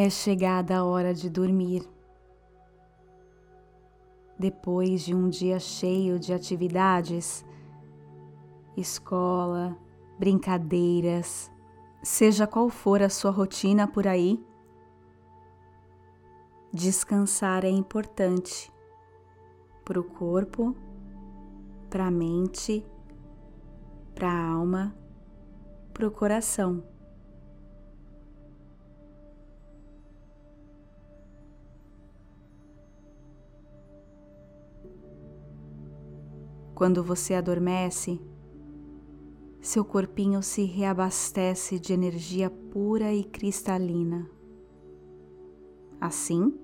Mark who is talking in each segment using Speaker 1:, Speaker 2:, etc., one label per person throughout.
Speaker 1: É chegada a hora de dormir. Depois de um dia cheio de atividades, escola, brincadeiras, seja qual for a sua rotina por aí, descansar é importante para o corpo, para a mente, para a alma, para o coração. Quando você adormece, seu corpinho se reabastece de energia pura e cristalina. Assim,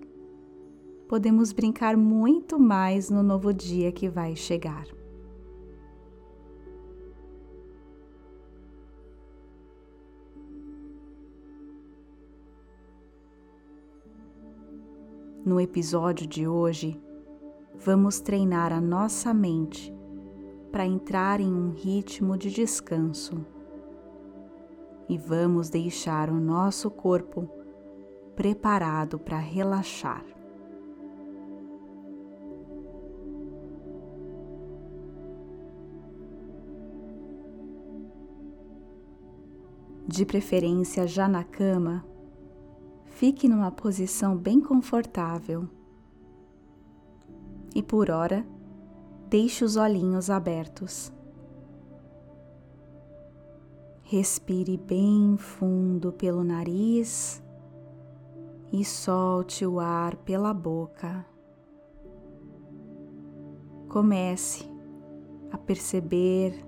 Speaker 1: podemos brincar muito mais no novo dia que vai chegar. No episódio de hoje, vamos treinar a nossa mente para entrar em um ritmo de descanso. E vamos deixar o nosso corpo preparado para relaxar. De preferência já na cama, fique numa posição bem confortável. E por hora, deixe os olhinhos abertos. Respire bem fundo pelo nariz e solte o ar pela boca. Comece a perceber,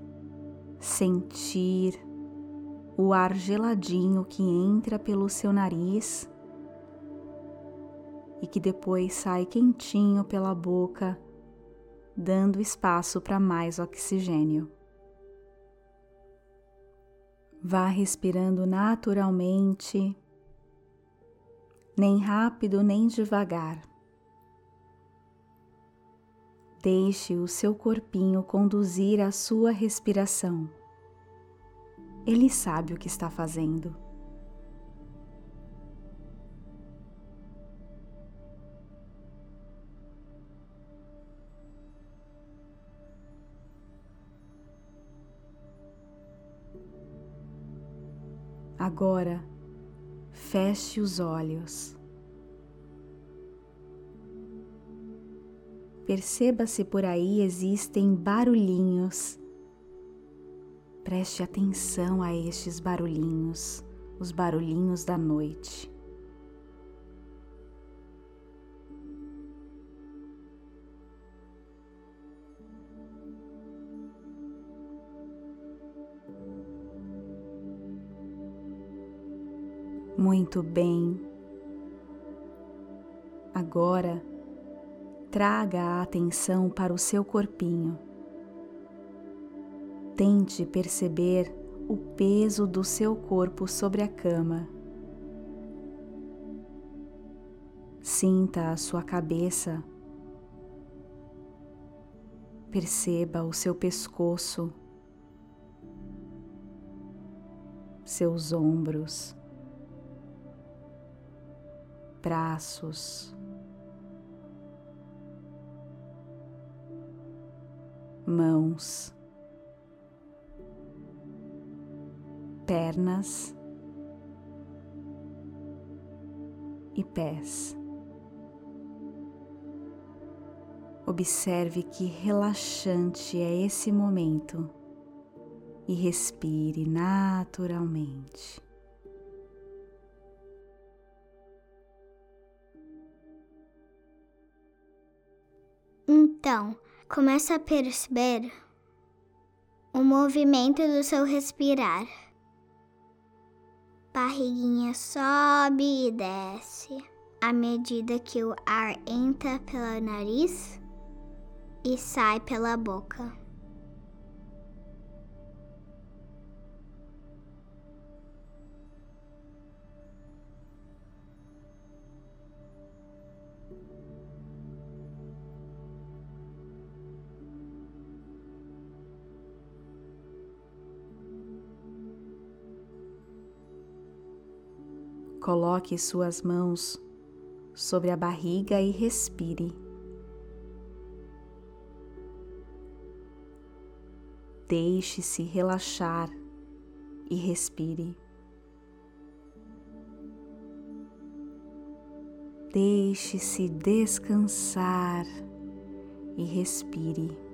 Speaker 1: sentir o ar geladinho que entra pelo seu nariz e que depois sai quentinho pela boca dando espaço para mais oxigênio. Vá respirando naturalmente, nem rápido nem devagar. Deixe o seu corpinho conduzir a sua respiração. Ele sabe o que está fazendo. Agora, feche os olhos. Perceba se por aí existem barulhinhos. Preste atenção a estes barulhinhos, os barulhinhos da noite. Muito bem. Agora, traga a atenção para o seu corpinho. Tente perceber o peso do seu corpo sobre a cama. Sinta a sua cabeça. Perceba o seu pescoço, seus ombros braços, mãos, pernas e pés. Observe que relaxante é esse momento e respire naturalmente.
Speaker 2: Então, começa a perceber o movimento do seu respirar. Barriguinha sobe e desce à medida que o ar entra pelo nariz e sai pela boca.
Speaker 1: Coloque suas mãos sobre a barriga e respire. Deixe-se relaxar e respire. Deixe-se descansar e respire.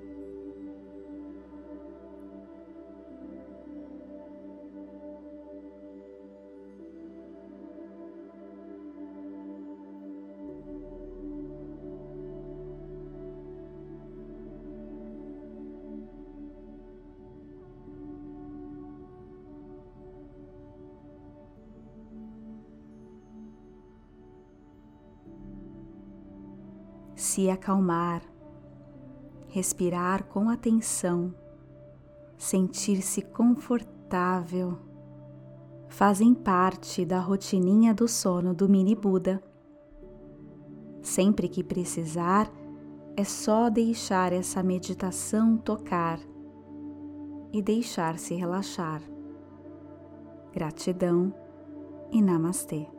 Speaker 1: Se acalmar, respirar com atenção, sentir-se confortável, fazem parte da rotininha do sono do mini Buda. Sempre que precisar, é só deixar essa meditação tocar e deixar-se relaxar. Gratidão e Namastê.